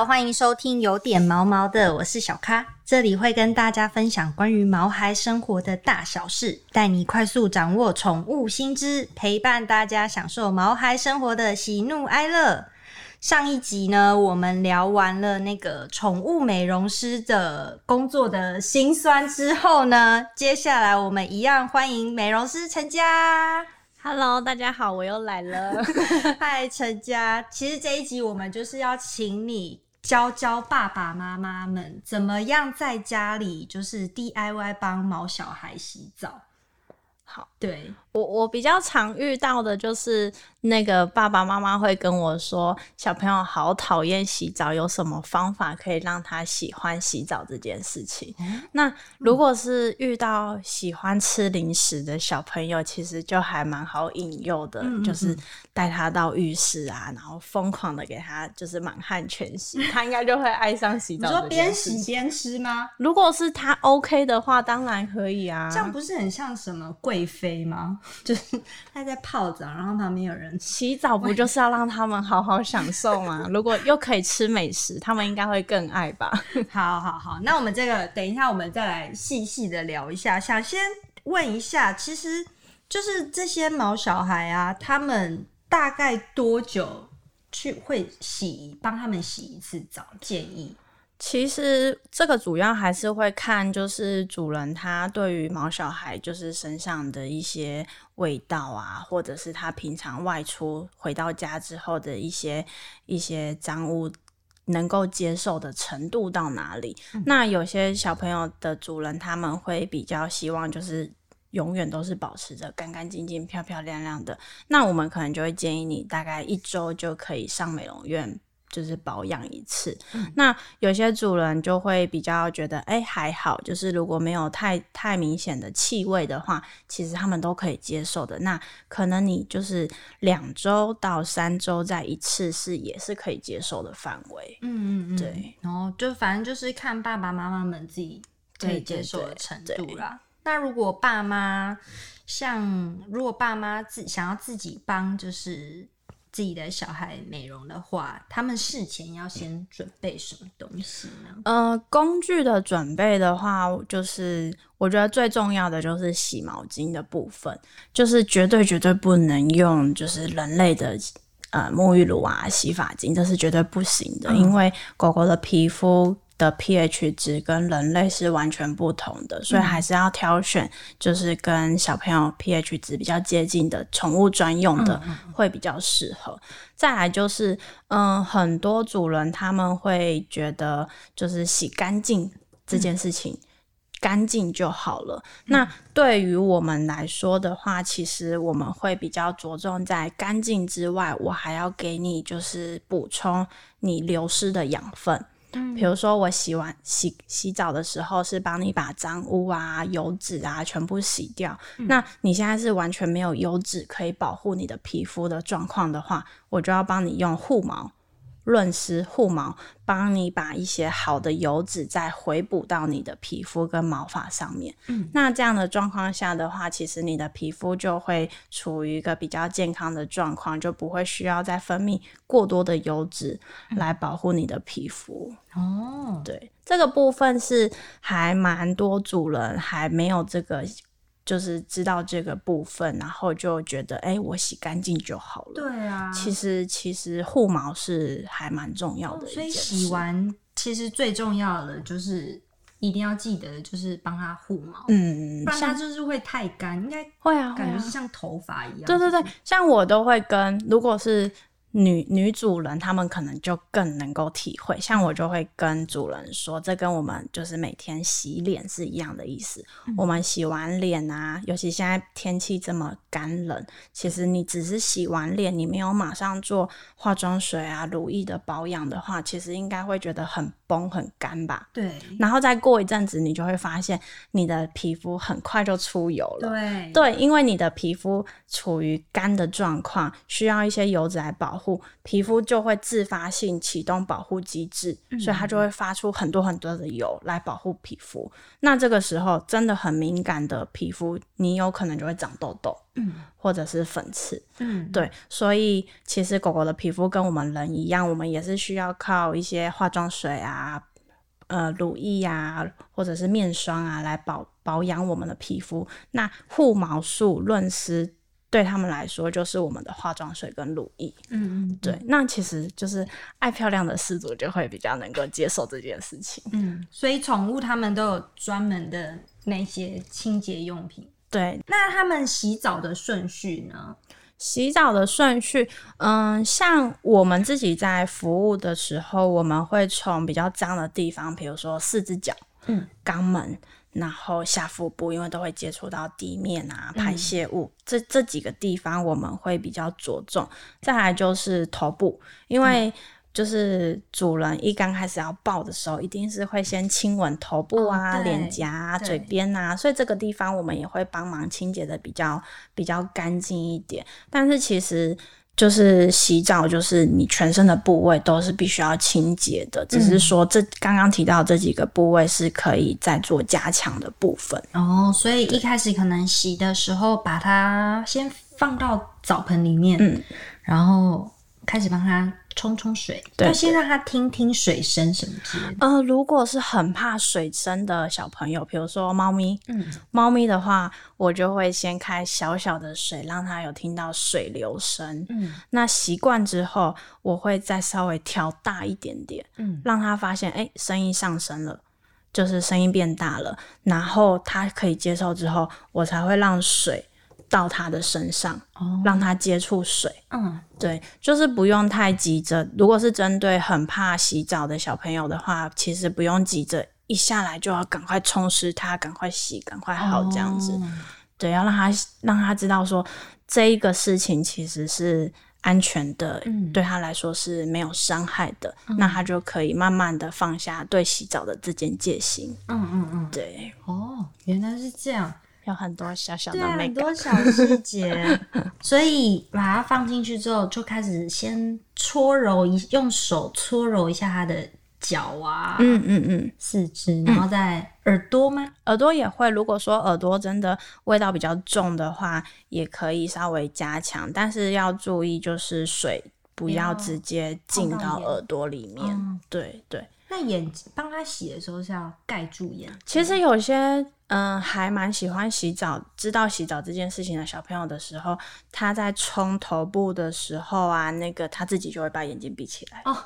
好，欢迎收听有点毛毛的，我是小咖，这里会跟大家分享关于毛孩生活的大小事，带你快速掌握宠物新知，陪伴大家享受毛孩生活的喜怒哀乐。上一集呢，我们聊完了那个宠物美容师的工作的辛酸之后呢，接下来我们一样欢迎美容师陈佳。Hello，大家好，我又来了。嗨，陈佳。其实这一集我们就是要请你教教爸爸妈妈们，怎么样在家里就是 DIY 帮毛小孩洗澡。好，对。我我比较常遇到的就是那个爸爸妈妈会跟我说，小朋友好讨厌洗澡，有什么方法可以让他喜欢洗澡这件事情？嗯、那如果是遇到喜欢吃零食的小朋友，其实就还蛮好引诱的，嗯嗯嗯，就是带他到浴室啊，然后疯狂的给他就是满汉全席，他应该就会爱上洗澡。你说边洗边吃吗？如果是他 OK 的话，当然可以啊。这样不是很像什么贵妃吗？就是 他在泡澡，然后旁边有人洗澡，不就是要让他们好好享受吗？如果又可以吃美食，他们应该会更爱吧。好好好，那我们这个等一下，我们再来细细的聊一下。想先问一下，其实就是这些毛小孩啊，他们大概多久去会洗，帮他们洗一次澡？建议。其实这个主要还是会看，就是主人他对于毛小孩就是身上的一些味道啊，或者是他平常外出回到家之后的一些一些脏污能够接受的程度到哪里。嗯。那有些小朋友的主人他们会比较希望就是永远都是保持着干干净净、漂漂亮亮的。那我们可能就会建议你大概一周就可以上美容院。就是保养一次，嗯，那有些主人就会比较觉得，哎，还好，就是如果没有太太明显的气味的话，其实他们都可以接受的。那可能你就是两周到三周再一次是也是可以接受的范围。嗯嗯嗯，对。然后就反正就是看爸爸妈妈们自己可以接受的程度啦。那如果爸妈像如果爸妈自想要自己帮，就是。自己的小孩美容的话，他们事前要先准备什么东西呢？呃，工具的准备的话，就是我觉得最重要的就是洗毛巾的部分，就是绝对绝对不能用就是人类的呃沐浴乳啊、洗发精，这是绝对不行的，嗯、因为狗狗的皮肤。的 pH 值跟人类是完全不同的，所以还是要挑选就是跟小朋友 pH 值比较接近的宠物专用的会比较适合。再来就是，嗯，很多主人他们会觉得就是洗干净这件事情干净就好了。那对于我们来说的话，其实我们会比较着重在干净之外，我还要给你就是补充你流失的养分。嗯，比如说我洗完洗洗澡的时候，是帮你把脏污啊、油脂啊全部洗掉。嗯。那你现在是完全没有油脂可以保护你的皮肤的状况的话，我就要帮你用护毛。润湿护毛，帮你把一些好的油脂再回补到你的皮肤跟毛发上面。嗯，那这样的状况下的话，其实你的皮肤就会处于一个比较健康的状况，就不会需要再分泌过多的油脂来保护你的皮肤。哦，对，这个部分是还蛮多主人还没有这个。就是知道这个部分，然后就觉得，哎、欸，我洗干净就好了。对啊，其实其实护毛是还蛮重要的、哦。所以洗完，其实最重要的就是一定要记得，就是帮它护毛。嗯，不然它就是会太干，应该会啊，感觉是像头发一样。对对对，像我都会跟，如果是。女女主人，他们可能就更能够体会。像我就会跟主人说，这跟我们就是每天洗脸是一样的意思。嗯、我们洗完脸啊，尤其现在天气这么干冷，其实你只是洗完脸，你没有马上做化妆水啊、乳液的保养的话，其实应该会觉得很崩、很干吧？对。然后再过一阵子，你就会发现你的皮肤很快就出油了。对。对，因为你的皮肤处于干的状况，需要一些油脂来保护。皮肤就会自发性启动保护机制，嗯、所以它就会发出很多很多的油来保护皮肤。那这个时候真的很敏感的皮肤，你有可能就会长痘痘，嗯，或者是粉刺，嗯，对。所以其实狗狗的皮肤跟我们人一样，我们也是需要靠一些化妆水啊。呃，乳液啊，或者是面霜啊，来保保养我们的皮肤。那护毛素、润丝对他们来说就是我们的化妆水跟乳液。嗯嗯，对。那其实就是爱漂亮的饲主就会比较能够接受这件事情。嗯，所以宠物他们都有专门的那些清洁用品。对，那他们洗澡的顺序呢？洗澡的顺序，嗯，像我们自己在服务的时候，我们会从比较脏的地方，比如说四只脚、嗯，肛门，然后下腹部，因为都会接触到地面啊，排泄物，嗯、这这几个地方我们会比较着重。再来就是头部，因为、嗯就是主人一刚开始要抱的时候，一定是会先亲吻头部啊、哦、脸颊啊、嘴边啊，所以这个地方我们也会帮忙清洁的比较比较干净一点。但是其实就是洗澡，就是你全身的部位都是必须要清洁的，只是说这刚刚提到这几个部位是可以再做加强的部分。哦，所以一开始可能洗的时候，把它先放到澡盆里面，嗯，然后开始帮它。冲冲水，要先让他听听水声什么之类的。呃，如果是很怕水声的小朋友，比如说猫咪，嗯，猫咪的话，我就会先开小小的水，让它有听到水流声。嗯，那习惯之后，我会再稍微调大一点点，嗯，让它发现，哎、欸，声音上升了，就是声音变大了，然后它可以接受之后，我才会让水。到他的身上，哦、让他接触水。嗯，对，就是不用太急着。如果是针对很怕洗澡的小朋友的话，其实不用急着一下来就要赶快冲湿他，赶快洗，赶快好这样子。哦、对，要让他让他知道说这一个事情其实是安全的，嗯、对他来说是没有伤害的，嗯、那他就可以慢慢的放下对洗澡的这件戒心。嗯嗯嗯，对。哦，原来是这样。有很多小小的，对，很多小细节，所以把它放进去之后，就开始先搓揉一，用手搓揉一下它的脚啊，嗯嗯嗯，四肢，然后再耳朵吗？耳朵也会。如果说耳朵真的味道比较重的话，也可以稍微加强，但是要注意，就是水不要直接进到耳朵里面。嗯、对对。那眼睛帮他洗的时候是要盖住眼睛？其实有些。嗯，还蛮喜欢洗澡，知道洗澡这件事情的小朋友的时候，他在冲头部的时候啊，那个他自己就会把眼睛闭起来。哦，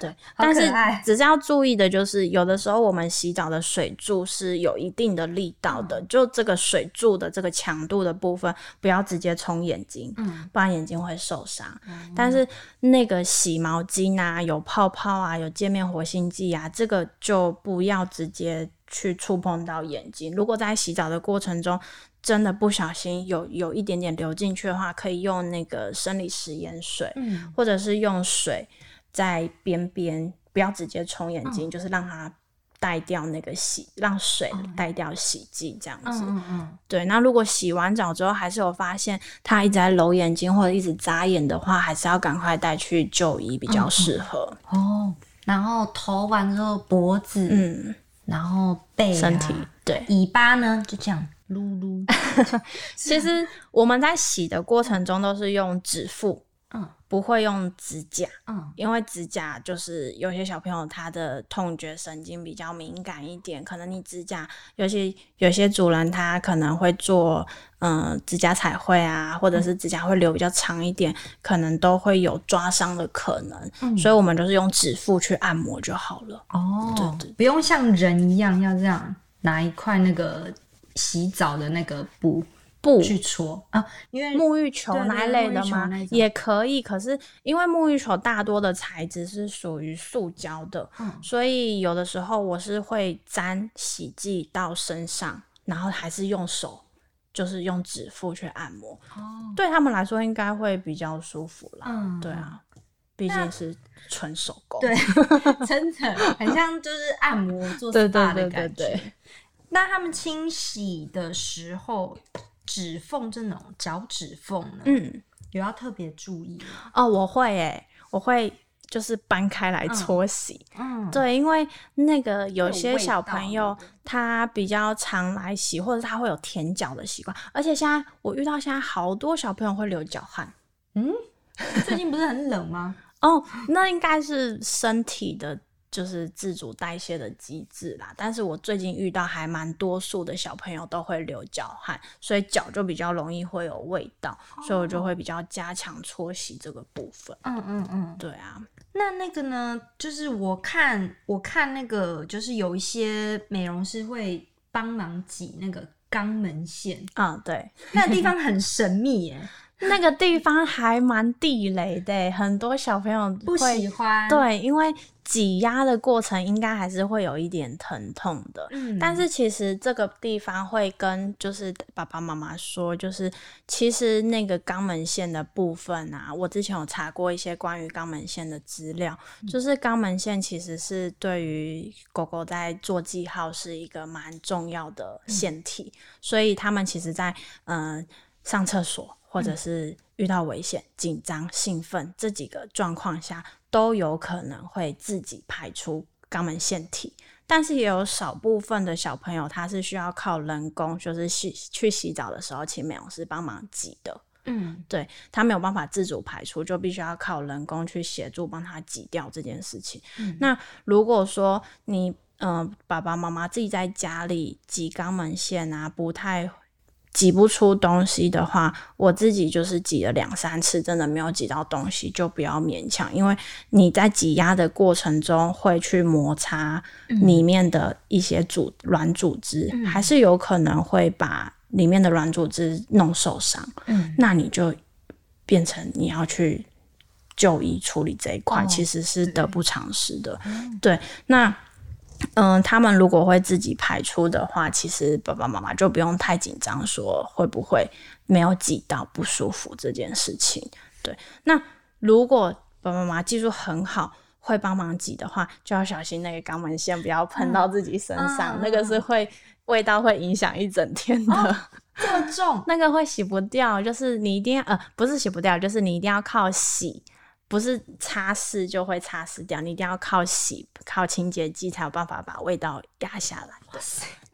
对，但是只是要注意的就是，有的时候我们洗澡的水柱是有一定的力道的，嗯、就这个水柱的这个强度的部分，不要直接冲眼睛，嗯，不然眼睛会受伤。嗯、但是那个洗毛巾啊，有泡泡啊，有界面活性剂啊，这个就不要直接。去触碰到眼睛，如果在洗澡的过程中真的不小心有有一点点流进去的话，可以用那个生理食盐水，嗯，或者是用水在边边，不要直接冲眼睛，嗯、就是让它带掉那个洗，让水带掉洗剂这样子。嗯嗯，嗯对。那如果洗完澡之后还是有发现他一直在揉眼睛或者一直眨眼的话，还是要赶快带去就医比较适合。哦，然后头完之后脖子，嗯。然后背、啊、身体对尾巴呢，就这样撸撸。其实我们在洗的过程中都是用指腹。嗯，不会用指甲，嗯，因为指甲就是有些小朋友他的痛觉神经比较敏感一点，可能你指甲，尤其有些主人他可能会做，嗯、呃，指甲彩绘啊，或者是指甲会留比较长一点，嗯、可能都会有抓伤的可能，嗯，所以我们就是用指腹去按摩就好了。哦，对，对对，不用像人一样要这样拿一块那个洗澡的那个布。不去搓啊，因为沐浴球那一类的吗？也可以，可是因为沐浴球大多的材质是属于塑胶的，嗯，所以有的时候我是会沾洗剂到身上，然后还是用手，就是用指腹去按摩。哦，对他们来说应该会比较舒服啦。嗯，对啊，毕竟是纯手工，对，真的很像就是按摩做 SPA 的感觉。对对对对对。那他们清洗的时候。指缝这种脚趾缝呢，嗯，有要特别注意吗？哦，我会诶，我会就是搬开来搓洗。嗯，对，因为那个有些小朋友他比较常来洗，或者他会有舔脚的习惯，而且现在我遇到现在好多小朋友会流脚汗。嗯，最近不是很冷吗？哦，那应该是身体的。就是自主代谢的机制啦，但是我最近遇到还蛮多数的小朋友都会流脚汗，所以脚就比较容易会有味道，哦、所以我就会比较加强搓洗这个部分。嗯嗯嗯，对啊。那那个呢？就是我看我看那个，就是有一些美容师会帮忙挤那个肛门线。啊、嗯，对，那个地方很神秘耶。那个地方还蛮地雷的，很多小朋友不喜欢。对，因为挤压的过程应该还是会有一点疼痛的。嗯，但是其实这个地方会跟就是爸爸妈妈说，就是其实那个肛门腺的部分啊，我之前有查过一些关于肛门腺的资料，嗯，就是肛门腺其实是对于狗狗在做记号是一个蛮重要的腺体，嗯，所以他们其实在嗯，呃，上厕所。或者是遇到危险、紧张、兴奋这几个状况下，都有可能会自己排出肛门腺体。但是也有少部分的小朋友，他是需要靠人工，就是洗去洗澡的时候，请美容师帮忙挤的。嗯，对，他没有办法自主排出，就必须要靠人工去协助帮他挤掉这件事情。嗯，那如果说你嗯、呃、爸爸妈妈自己在家里挤肛门腺啊，不太。挤不出东西的话，我自己就是挤了两三次，真的没有挤到东西，就不要勉强，因为你在挤压的过程中会去摩擦里面的一些组软组织，嗯，还是有可能会把里面的软组织弄受伤。嗯，那你就变成你要去就医处理这一块，哦，其实是得不偿失的。对，那。嗯，他们如果会自己排出的话，其实爸爸妈妈就不用太紧张，说会不会没有挤到不舒服这件事情。对，那如果爸爸妈妈技术很好，会帮忙挤的话，就要小心那个肛门腺不要喷到自己身上，嗯、那个是会味道会影响一整天的。哦、这么重，那个会洗不掉，就是你一定要呃，不是洗不掉，就是你一定要靠洗。不是擦拭就会擦拭掉，你一定要靠洗、靠清洁剂才有办法把味道压下来的。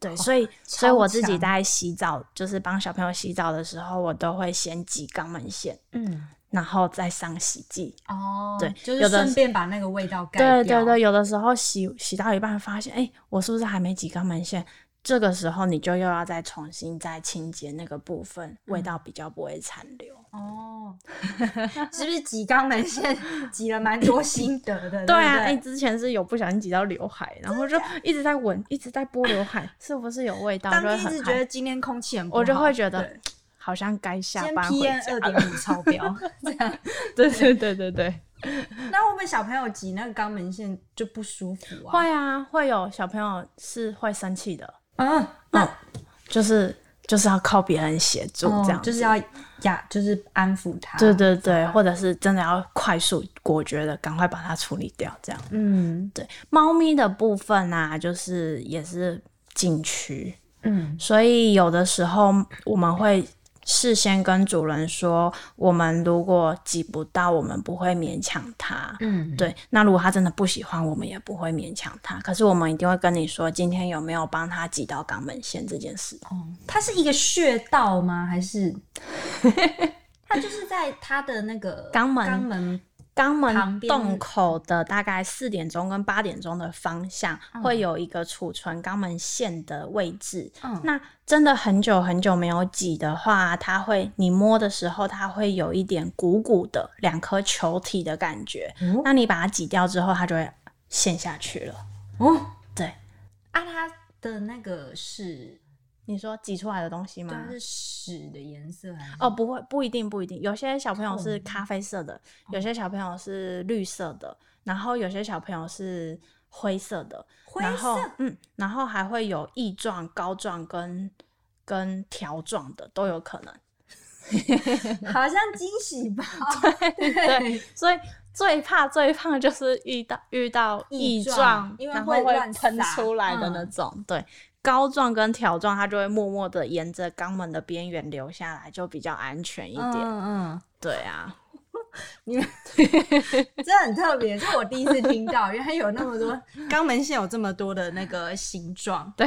对，所以 所以我自己在洗澡，就是帮小朋友洗澡的时候，我都会先挤肛门腺，嗯，然后再上洗剂。哦，对，就是顺便把那个味道盖掉。对对对，有的时候洗洗到一半发现，哎，我是不是还没挤肛门腺？这个时候你就又要再重新再清洁那个部分，嗯、味道比较不会残留哦。是不是挤肛门腺挤了蛮多心得的？对啊，哎，之前是有不小心挤到刘海，然后就一直在闻，一直在拨刘海，是不是有味道？当时觉得今天空气很不好，我就会觉得 好像该下班回家。PM 二点五超标，这样。对对对对对。那会不会小朋友挤那个肛门腺就不舒服啊？会啊，会有小朋友是会生气的。嗯，那、嗯、就是就是要靠别人协助，这样、嗯、就是要压，就是安抚他。对对对，或者是真的要快速果决的赶快把它处理掉，这样。嗯，对。猫咪的部分啊，就是也是禁区，嗯，所以有的时候我们会。事先跟主人说，我们如果挤不到，我们不会勉强他。嗯，对。那如果他真的不喜欢，我们也不会勉强他。可是我们一定会跟你说，今天有没有帮他挤到肛门腺这件事。哦，它是一个穴道吗？还是？它就是在他的那个肛门肛门。肛门洞口的大概四点钟跟八点钟的方向，会有一个储存肛门腺的位置。嗯，那真的很久很久没有挤的话，它会你摸的时候，它会有一点鼓鼓的两颗球体的感觉。嗯，那你把它挤掉之后，它就会陷下去了。哦，对，啊，它的那个是。你说挤出来的东西吗？是屎的颜色还是？哦，不会，不一定，不一定。有些小朋友是咖啡色的，有些小朋友是绿色的，然后有些小朋友是灰色的。灰色。然后，嗯，然后还会有液状、膏状跟跟条状的都有可能。好像惊喜包。对对。所以最怕最怕就是遇到遇到异状，然后会喷出来的那种。对。膏状跟条状，它就会默默的沿着肛门的边缘流下来，就比较安全一点。嗯嗯，对啊，你们 这很特别，是我第一次听到，原来有那么多 肛门腺有这么多的那个形状。对。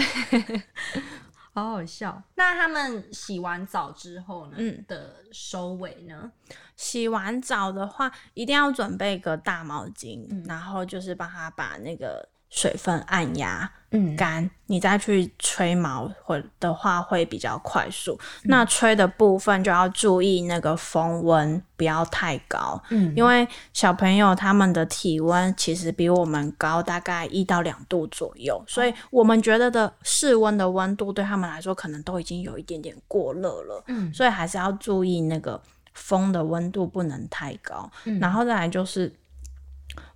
好好笑。那他们洗完澡之后呢？嗯，的收尾呢？洗完澡的话，一定要准备一个大毛巾，嗯、然后就是帮他把那个水分按压，嗯，干，你再去吹毛或的话会比较快速。嗯、那吹的部分就要注意那个风温不要太高，嗯，因为小朋友他们的体温其实比我们高大概一到两度左右，所以我们觉得的室温的温度对他们来说可能都已经有一点点过热了，嗯，所以还是要注意那个风的温度不能太高，嗯，然后再来就是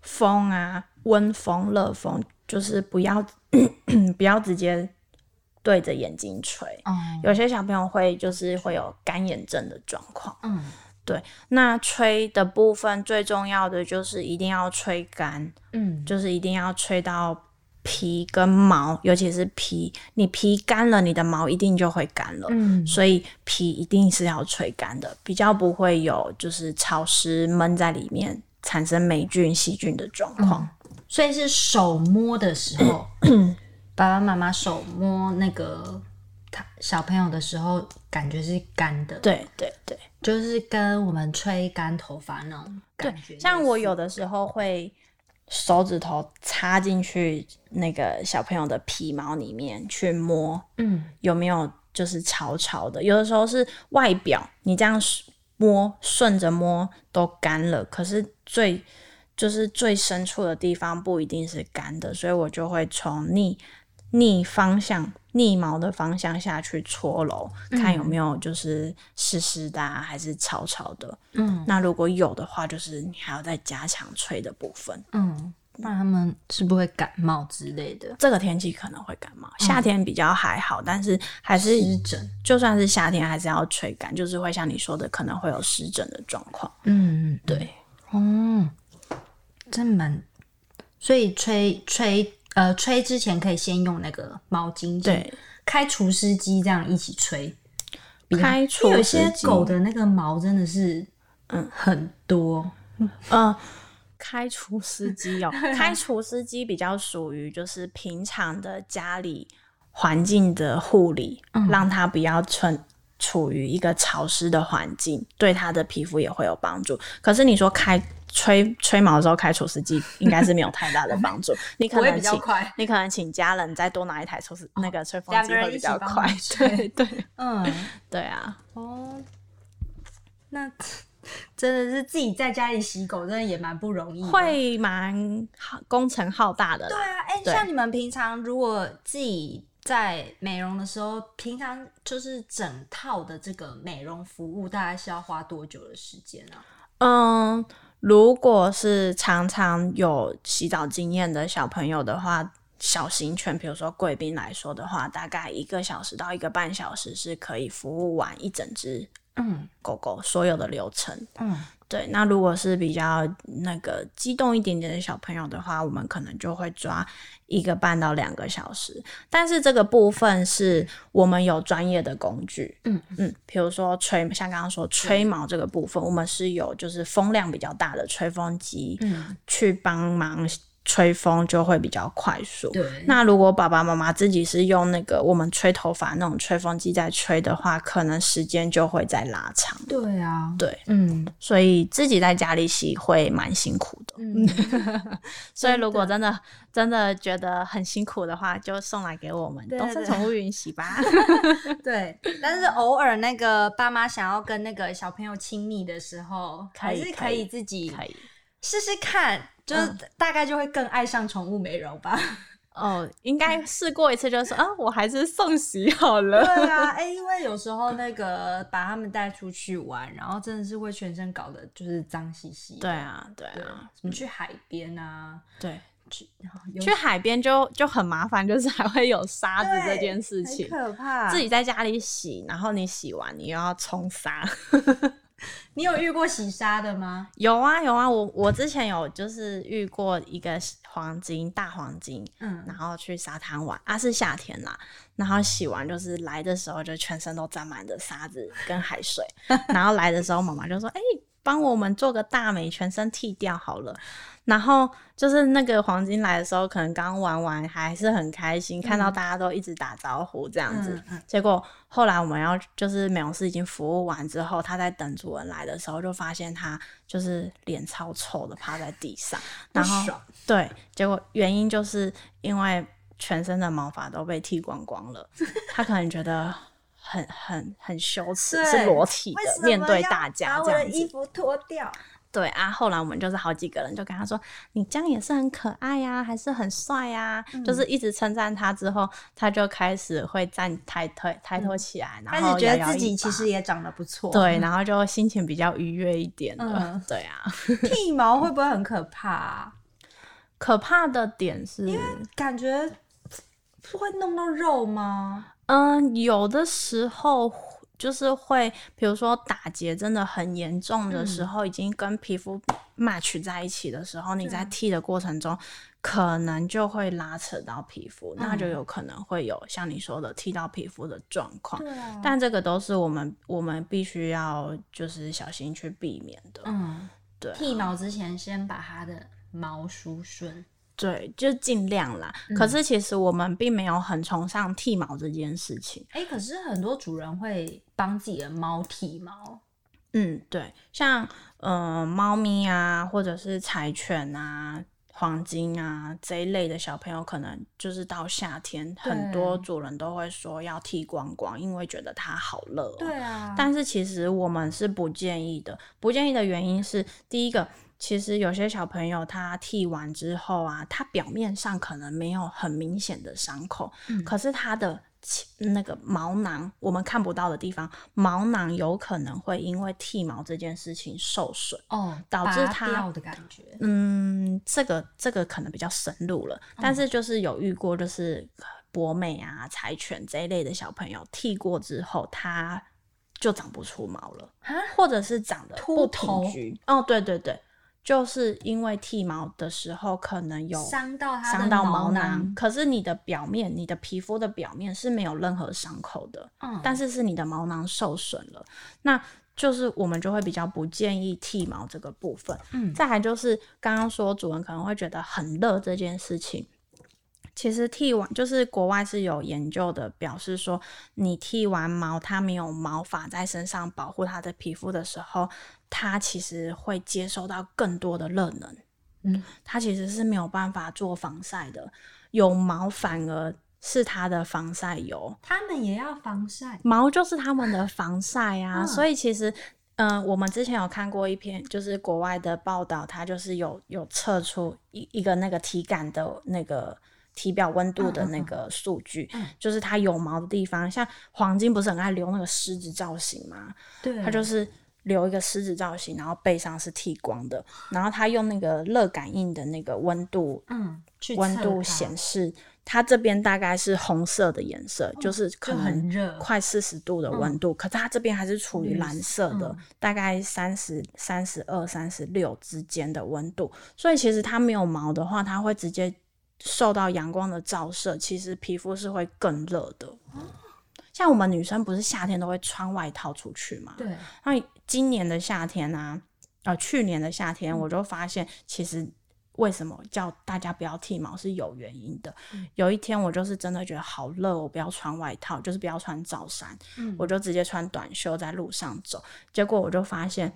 风啊，温风、热风，就是不要。不要直接对着眼睛吹，嗯，有些小朋友会就是会有干眼症的状况。嗯，对。那吹的部分最重要的就是一定要吹干，嗯，就是一定要吹到皮跟毛，尤其是皮，你皮干了，你的毛一定就会干了。嗯，所以皮一定是要吹干的，比较不会有就是潮湿闷在里面产生霉菌、细菌的状况。嗯所以是手摸的时候，爸爸妈妈手摸那个他小朋友的时候，感觉是干的。对对对，就是跟我们吹干头发那种感觉。对，像我有的时候会手指头插进去那个小朋友的皮毛里面去摸，嗯，有没有就是潮潮的？有的时候是外表，你这样摸，顺着摸都干了，可是最。就是最深处的地方不一定是干的，所以我就会从逆逆方向、逆毛的方向下去搓揉，嗯、看有没有就是湿湿的、啊、还是潮潮的。嗯，那如果有的话，就是你还要再加强吹的部分。嗯，不然他们是不会感冒之类的？这个天气可能会感冒，夏天比较还好，嗯、但是还是湿疹。就算是夏天，还是要吹干，就是会像你说的，可能会有湿疹的状况。嗯，对，哦。真蛮，所以吹吹呃吹之前可以先用那个毛巾，对，开除湿机这样一起吹。开除有些狗的那个毛真的是嗯很多，嗯、呃，开除湿机哦，开除湿机比较属于就是平常的家里环境的护理，嗯、让它不要存处于一个潮湿的环境，对它的皮肤也会有帮助。可是你说开。吹吹毛的时候开除湿机应该是没有太大的帮助，你可能请你可能请家人再多拿一台除湿、哦、那个吹风机会比较快。对 对，嗯，对啊。哦，那真的是自己在家里洗狗，真的也蛮不容易，会蛮好工程浩大的。对啊，哎、欸，像你们平常如果自己在美容的时候，平常就是整套的这个美容服务，大概是要花多久的时间啊？嗯。如果是常常有洗澡经验的小朋友的话，小型犬，比如说贵宾来说的话，大概一个小时到一个半小时是可以服务完一整只嗯狗狗所有的流程嗯。对，那如果是比较那个激动一点点的小朋友的话，我们可能就会抓一个半到两个小时。但是这个部分是我们有专业的工具，嗯嗯，比如说吹，像刚刚说吹毛这个部分，我们是有就是风量比较大的吹风机，嗯，去帮忙。吹风就会比较快速。对，那如果爸爸妈妈自己是用那个我们吹头发那种吹风机在吹的话，可能时间就会再拉长。对啊，对，嗯，所以自己在家里洗会蛮辛苦的。嗯，所以如果真的真的觉得很辛苦的话，就送来给我们东森宠物云洗吧。对，但是偶尔那个爸妈想要跟那个小朋友亲密的时候，还是可以自己可以试试看。就是大概就会更爱上宠物美容吧。哦，应该试过一次就说，啊，我还是送洗好了。对啊，哎、欸，因为有时候那个把他们带出去玩，然后真的是会全身搞得就是脏兮兮。对啊，对啊。什么去海边啊？对，去去海边就就很麻烦，就是还会有沙子这件事情，可怕。自己在家里洗，然后你洗完你又要冲沙。你有遇过洗沙的吗？有啊有啊，我我之前有就是遇过一个黄金大黄金，嗯，然后去沙滩玩啊，是夏天啦，然后洗完就是来的时候就全身都沾满着沙子跟海水，然后来的时候妈妈就说：“哎、欸，帮我们做个大美，全身剃掉好了。”然后就是那个黄金来的时候，可能刚玩完还是很开心，嗯、看到大家都一直打招呼这样子。结果后来我们要就是美容师已经服务完之后，他在等主人来的时候，就发现他就是脸超臭的趴在地上。然后爽对，结果原因就是因为全身的毛发都被剃光光了，他可能觉得很很很羞耻，是裸体的面对大家这样子。把我的衣服脱掉。对啊，后来我们就是好几个人就跟他说：“你这样也是很可爱呀、啊，还是很帅呀、啊。嗯”就是一直称赞他之后，他就开始会站抬腿抬头起来，然后觉得自己其实也长得不错。对，然后就心情比较愉悦一点了。嗯、对啊，剃毛会不会很可怕、啊？可怕的点是，因为感觉会弄到肉吗？嗯，有的时候。就是会，比如说打结真的很严重的时候，嗯、已经跟皮肤 match 在一起的时候，嗯、你在剃的过程中，可能就会拉扯到皮肤，嗯、那就有可能会有像你说的剃到皮肤的状况。但这个都是我们我们必须要就是小心去避免的。嗯，对。剃毛之前先把它的毛梳顺。对，就尽量啦。嗯、可是其实我们并没有很崇尚剃毛这件事情。哎、欸，可是很多主人会帮自己的猫剃毛。嗯，对，像呃猫咪啊，或者是柴犬啊、黄金啊这一类的小朋友，可能就是到夏天，很多主人都会说要剃光光，因为觉得它好热、喔。对啊。但是其实我们是不建议的，不建议的原因是，第一个。其实有些小朋友他剃完之后啊，他表面上可能没有很明显的伤口，嗯、可是他的那个毛囊我们看不到的地方，毛囊有可能会因为剃毛这件事情受损哦，导致他掉的感觉。嗯，这个这个可能比较深入了，嗯、但是就是有遇过，就是博美啊、柴犬这一类的小朋友剃过之后，他就长不出毛了，蛤或者是长得不平均。头哦，对对对。就是因为剃毛的时候可能有伤到伤到毛囊，可是你的表面，你的皮肤的表面是没有任何伤口的，嗯，但是是你的毛囊受损了，那就是我们就会比较不建议剃毛这个部分，嗯，再来就是刚刚说主人可能会觉得很热这件事情。其实剃完就是国外是有研究的，表示说你剃完毛，它没有毛发在身上保护它的皮肤的时候，它其实会接收到更多的热能，嗯，它其实是没有办法做防晒的。有毛反而是它的防晒油，它们也要防晒，毛就是它们的防晒啊。嗯、所以其实，嗯、呃，我们之前有看过一篇就是国外的报道，它就是有有测出一一个那个体感的那个。体表温度的那个数据，嗯嗯嗯、就是它有毛的地方，像黄金不是很爱留那个狮子造型吗？对，它就是留一个狮子造型，然后背上是剃光的，然后它用那个热感应的那个温度，嗯，温度显示它这边大概是红色的颜色，嗯、就是可能热，快四十度的温度，嗯、可是它这边还是处于蓝色的，嗯、大概三十三十二、三十六之间的温度，所以其实它没有毛的话，它会直接。受到阳光的照射，其实皮肤是会更热的。像我们女生不是夏天都会穿外套出去吗？对。那今年的夏天啊，呃，去年的夏天，我就发现，其实为什么叫大家不要剃毛是有原因的。嗯、有一天我就是真的觉得好热，我不要穿外套，就是不要穿罩衫，嗯、我就直接穿短袖在路上走。结果我就发现，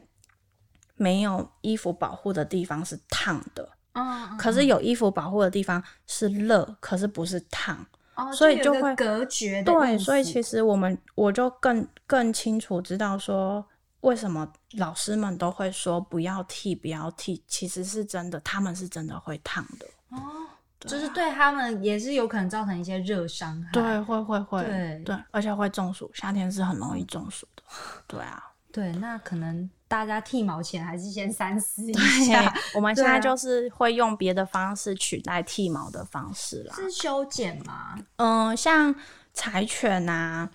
没有衣服保护的地方是烫的。嗯，可是有衣服保护的地方是热，可是不是烫，哦、所以就会隔绝。对，所以其实我们我就更更清楚知道说，为什么老师们都会说不要剃，不要剃，其实是真的，他们是真的会烫的。哦，啊、就是对他们也是有可能造成一些热伤害。对，会会会，对对，而且会中暑，夏天是很容易中暑的。对啊，对，那可能。大家剃毛前还是先三思一下。我们现在就是会用别的方式取代剃毛的方式啦。是修剪吗？嗯、呃，像柴犬啊，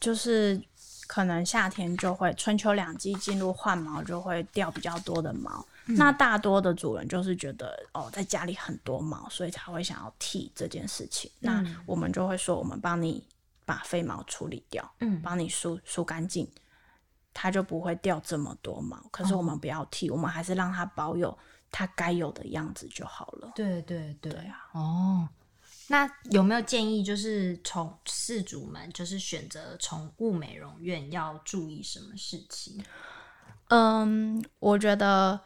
就是可能夏天就会春秋两季进入换毛，就会掉比较多的毛。嗯、那大多的主人就是觉得哦，在家里很多毛，所以才会想要剃这件事情。嗯、那我们就会说，我们帮你把废毛处理掉，嗯，帮你梳梳干净，它就不会掉这么多毛。可是我们不要剃，哦、我们还是让它保有它该有的样子就好了。对对对，对啊，哦。那有没有建议，就是从饲主们就是选择宠物美容院要注意什么事情？嗯，我觉得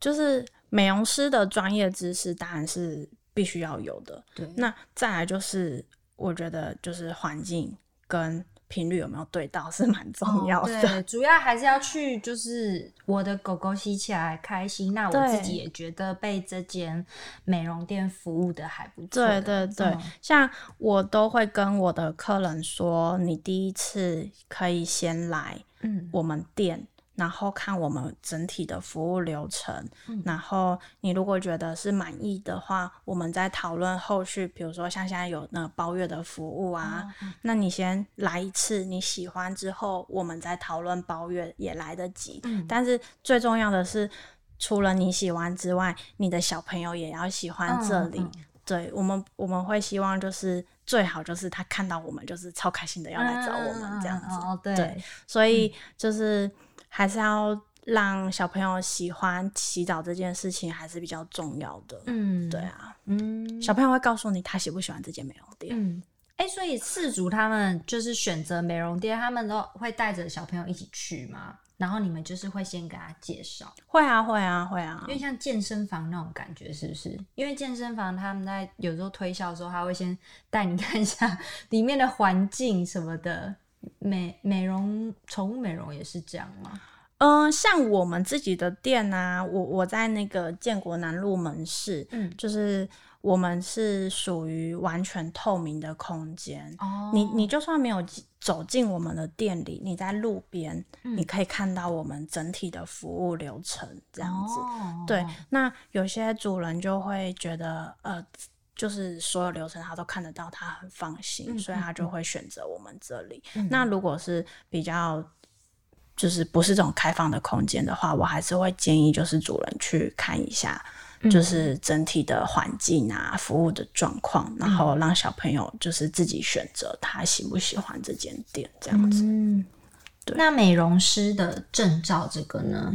就是美容师的专业知识当然是必须要有的。对，那再来就是我觉得就是环境跟。频率有没有对到是蛮重要的。哦，对，主要还是要去，就是我的狗狗洗起来开心，那我自己也觉得被这间美容店服务的还不错。对对对，嗯、像我都会跟我的客人说，你第一次可以先来，嗯，我们店。然后看我们整体的服务流程，嗯、然后你如果觉得是满意的话，我们再讨论后续。比如说像现在有那个包月的服务啊，哦、那你先来一次，你喜欢之后，我们再讨论包月也来得及。嗯、但是最重要的是，除了你喜欢之外，你的小朋友也要喜欢这里。对我们，我们会希望就是最好就是他看到我们就是超开心的要来找我们这样子。嗯哦、对，对，所以就是。嗯还是要让小朋友喜欢洗澡这件事情，还是比较重要的。嗯，对啊，嗯，小朋友会告诉你他喜不喜欢这间美容店。嗯，哎、欸，所以饲主他们就是选择美容店，他们都会带着小朋友一起去吗？然后你们就是会先给他介绍？会啊，会啊，会啊，因为像健身房那种感觉，是不是？因为健身房他们在有时候推销的时候，他会先带你看一下 里面的环境什么的。美美容宠物美容也是这样吗？嗯、呃，像我们自己的店啊，我我在那个建国南路门市，嗯，就是我们是属于完全透明的空间。哦，你你就算没有走进我们的店里，你在路边，嗯、你可以看到我们整体的服务流程这样子。哦、对，那有些主人就会觉得，呃。就是所有流程他都看得到，他很放心，嗯、所以他就会选择我们这里。嗯、那如果是比较就是不是这种开放的空间的话，我还是会建议就是主人去看一下，就是整体的环境啊、嗯、服务的状况，然后让小朋友就是自己选择他喜不喜欢这间店这样子。嗯，对。那美容师的证照这个呢，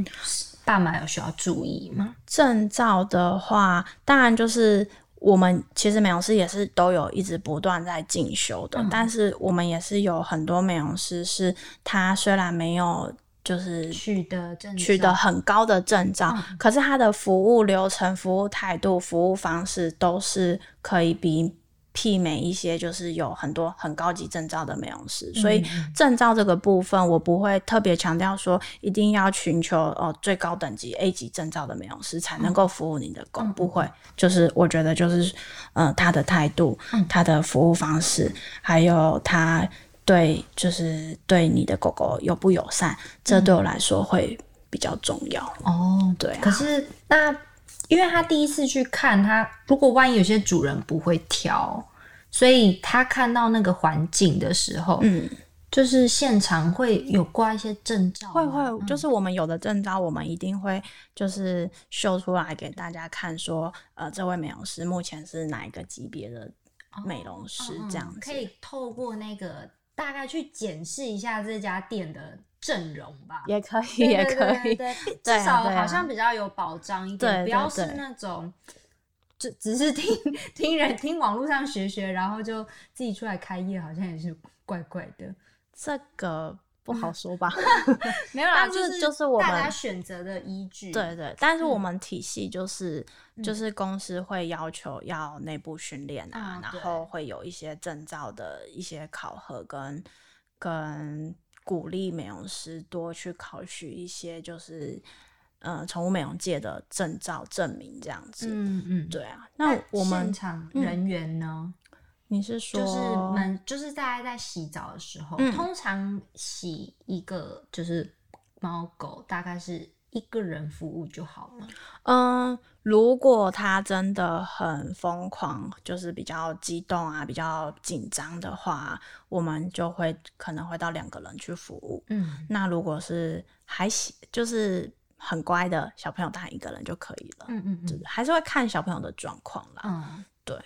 爸妈有需要注意吗？证照的话，当然就是。我们其实美容师也是都有一直不断在进修的，嗯、但是我们也是有很多美容师是他虽然没有就是取得取得很高的证照，嗯、可是他的服务流程、服务态度、服务方式都是可以比。媲美一些就是有很多很高级证照的美容师，嗯、所以证照这个部分我不会特别强调说一定要寻求哦最高等级 A 级证照的美容师才能够服务你的狗，嗯、不会，就是我觉得就是呃他的态度、嗯、他的服务方式，还有他对就是对你的狗狗友不友善，这对我来说会比较重要。哦。对、啊，可是那。因为他第一次去看他，如果万一有些主人不会挑，所以他看到那个环境的时候，嗯，就是现场会有挂一些证照，会会，就是我们有的证照，我们一定会就是秀出来给大家看，说，呃，这位美容师目前是哪一个级别的美容师，这样子，可以透过那个大概去检视一下这家店的。阵容吧，也可以，也可以，对，至少好像比较有保障一点，不要是那种，只只是听听人听网络上学学，然后就自己出来开业，好像也是怪怪的。这个不好说吧？没有啦，就是就是我们大家选择的依据。对对，但是我们体系就是就是公司会要求要内部训练啊，然后会有一些证照的一些考核跟跟。鼓励美容师多去考取一些，就是呃，宠物美容界的证照证明这样子。嗯嗯，对啊。那我们现场人员呢？嗯、你是说，就是们就是大家在洗澡的时候，嗯、通常洗一个就是猫狗大概是一个人服务就好吗？嗯，如果他真的很疯狂，就是比较激动啊，比较紧张的话，我们就会可能会到两个人去服务。嗯，那如果是还行，就是很乖的小朋友，当然一个人就可以了。嗯嗯嗯，就是还是会看小朋友的状况啦。嗯，对。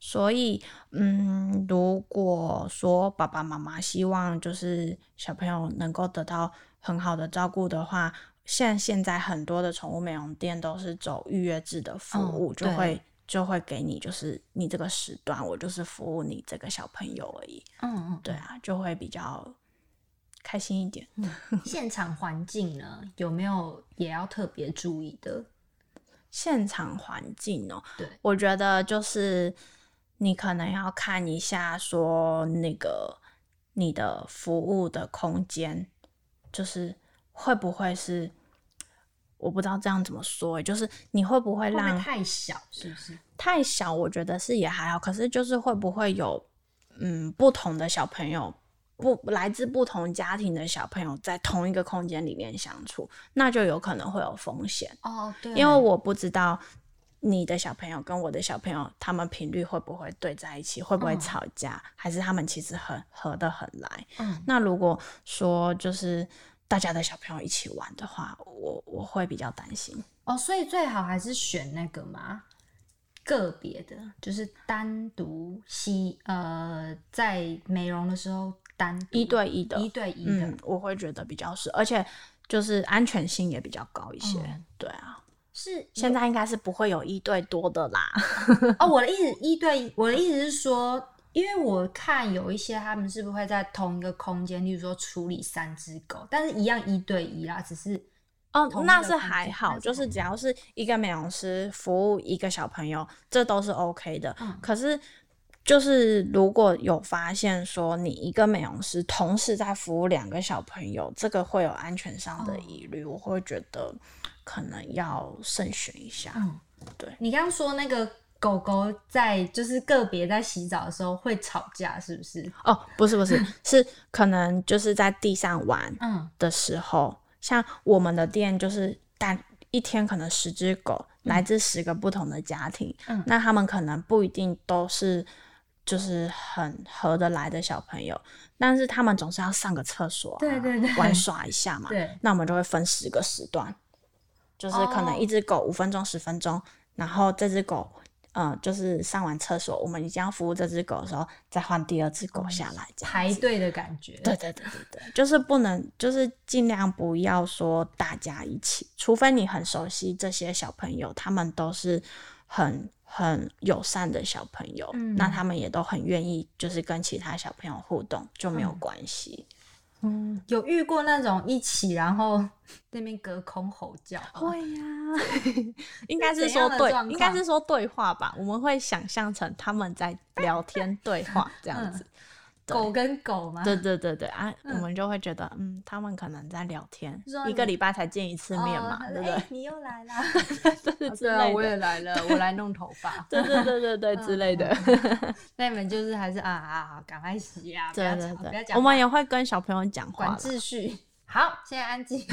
所以，嗯，如果说爸爸妈妈希望就是小朋友能够得到很好的照顾的话，像现在很多的宠物美容店都是走预约制的服务，哦、就会就会给你就是你这个时段，我就是服务你这个小朋友而已。嗯嗯，对啊，就会比较开心一点。嗯、现场环境呢，有没有也要特别注意的？现场环境哦，对，我觉得就是。你可能要看一下，说那个你的服务的空间，就是会不会是我不知道这样怎么说，就是你会不会让太小，是不是？太小，我觉得是也还好，可是就是会不会有嗯不同的小朋友，不来自不同家庭的小朋友在同一个空间里面相处，那就有可能会有风险哦。对，因为我不知道。你的小朋友跟我的小朋友，他们频率会不会对在一起？会不会吵架？嗯、还是他们其实很合得很来？嗯，那如果说就是大家的小朋友一起玩的话，我我会比较担心哦。所以最好还是选那个嘛，个别的，就是单独吸呃，在美容的时候单一对一的，一对一的，嗯，我会觉得比较是，而且就是安全性也比较高一些。嗯、对啊。是现在应该是不会有一对多的啦。哦，我的意思一对，我的意思是说，因为我看有一些他们是不是会在同一个空间，例如说处理三只狗，但是一样一对一啦，只是哦，那是还好，就是只要是一个美容师服务一个小朋友，这都是 OK 的。嗯，可是就是如果有发现说你一个美容师同时在服务两个小朋友，这个会有安全上的疑虑，哦，我会觉得。可能要慎选一下。嗯，对。你刚刚说那个狗狗在就是个别在洗澡的时候会吵架，是不是？哦，不是不是，是可能就是在地上玩的时候，嗯、像我们的店就是但一天可能十只狗，嗯、来自十个不同的家庭，嗯，那他们可能不一定都是就是很合得来的小朋友，但是他们总是要上个厕所、啊，对对对，玩耍一下嘛，对，那我们就会分十个时段。就是可能一只狗五分钟十分钟，然后这只狗，嗯、呃，就是上完厕所，我们已经要服务这只狗的时候，再换第二只狗下来，排队的感觉。对对对对对，就是不能，就是尽量不要说大家一起，除非你很熟悉这些小朋友，他们都是很很友善的小朋友，嗯、那他们也都很愿意，就是跟其他小朋友互动，就没有关系。嗯嗯，有遇过那种一起，然后那边隔空吼叫。会呀，应该是说对，应该是说对话吧。我们会想象成他们在聊天对话这样子。狗跟狗吗？对对对对啊，我们就会觉得，嗯，他们可能在聊天，一个礼拜才见一次面嘛，对不对？你又来啦，对 啊，我也来了，我来弄头发，对对对对对之类的。那你们就是还是啊啊，赶快洗啊，对对对，我们也会跟小朋友讲话，管秩序。好，现在安静。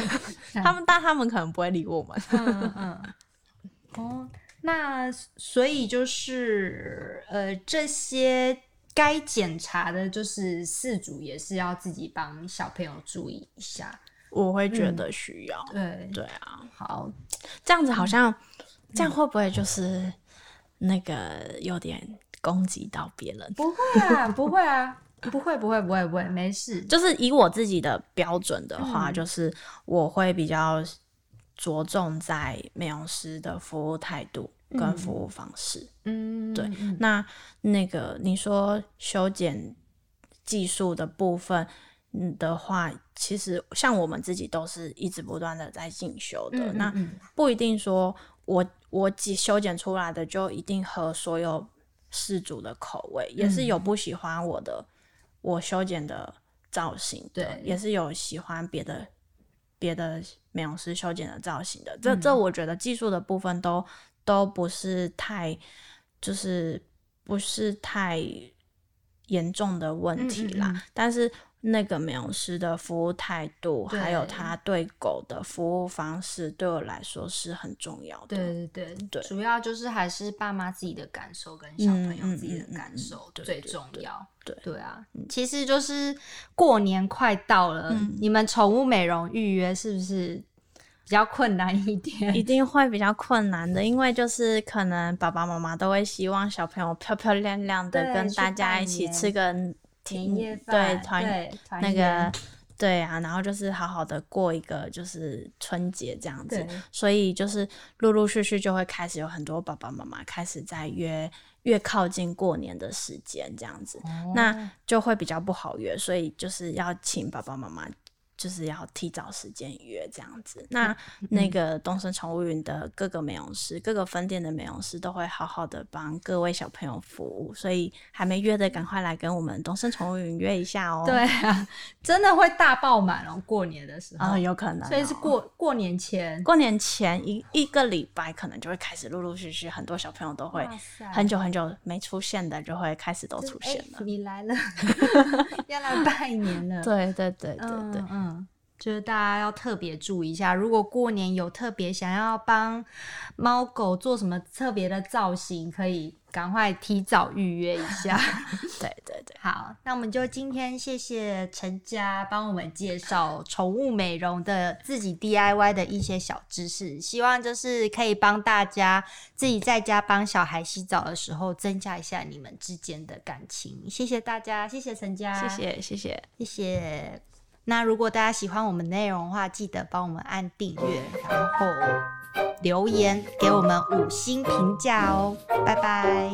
他们，但他们可能不会理我们。嗯嗯。哦，那所以就是呃这些。该检查的就是事主也是要自己帮小朋友注意一下，我会觉得需要。对对啊，好，这样子好像这样会不会就是那个有点攻击到别人？不会啊，不会啊，不会不会不会不会，没事。就是以我自己的标准的话，就是我会比较着重在美容师的服务态度。跟服务方式，嗯，对，那那个你说修剪技术的部分的话，其实像我们自己都是一直不断的在进修的，嗯嗯嗯，那不一定说我我修剪出来的就一定合所有事主的口味，也是有不喜欢我的我修剪的造型的，对，也是有喜欢别的别的美容师修剪的造型的，这这我觉得技术的部分都。都不是太，就是不是太严重的问题啦。嗯嗯嗯，但是那个美容师的服务态度，还有他对狗的服务方式，对我来说是很重要的。对对对对，主要就是还是爸妈自己的感受跟小朋友自己的感受最重要。对对啊，其实就是过年快到了，嗯、你们宠物美容预约是不是？比较困难一点，一定会比较困难的，因为就是可能爸爸妈妈都会希望小朋友漂漂亮亮的跟大家一起吃个年夜饭，对团那个对啊，然后就是好好的过一个就是春节这样子，所以就是陆陆续续就会开始有很多爸爸妈妈开始在约，越靠近过年的时间这样子，哦，那就会比较不好约，所以就是要请爸爸妈妈。就是要提早时间约这样子。那那个东森宠物云的各个美容师、各个分店的美容师都会好好的帮各位小朋友服务，所以还没约的赶快来跟我们东森宠物云约一下哦。对啊，真的会大爆满哦，过年的时候啊，有可能哦。所以是过过年前，过年前一一个礼拜可能就会开始陆陆续续，很多小朋友都会很久很久没出现的就会开始都出现了。你来了，要来拜年了。对对对对对，嗯。嗯就是大家要特别注意一下，如果过年有特别想要帮猫狗做什么特别的造型，可以赶快提早预约一下。对对对，好，那我们就今天谢谢陈家帮我们介绍宠物美容的自己 DIY 的一些小知识，希望就是可以帮大家自己在家帮小孩洗澡的时候增加一下你们之间的感情。谢谢大家，谢谢陈家，谢谢谢谢谢谢。那如果大家喜欢我们内容的话，记得帮我们按订阅，然后留言给我们五星评价哦，拜拜。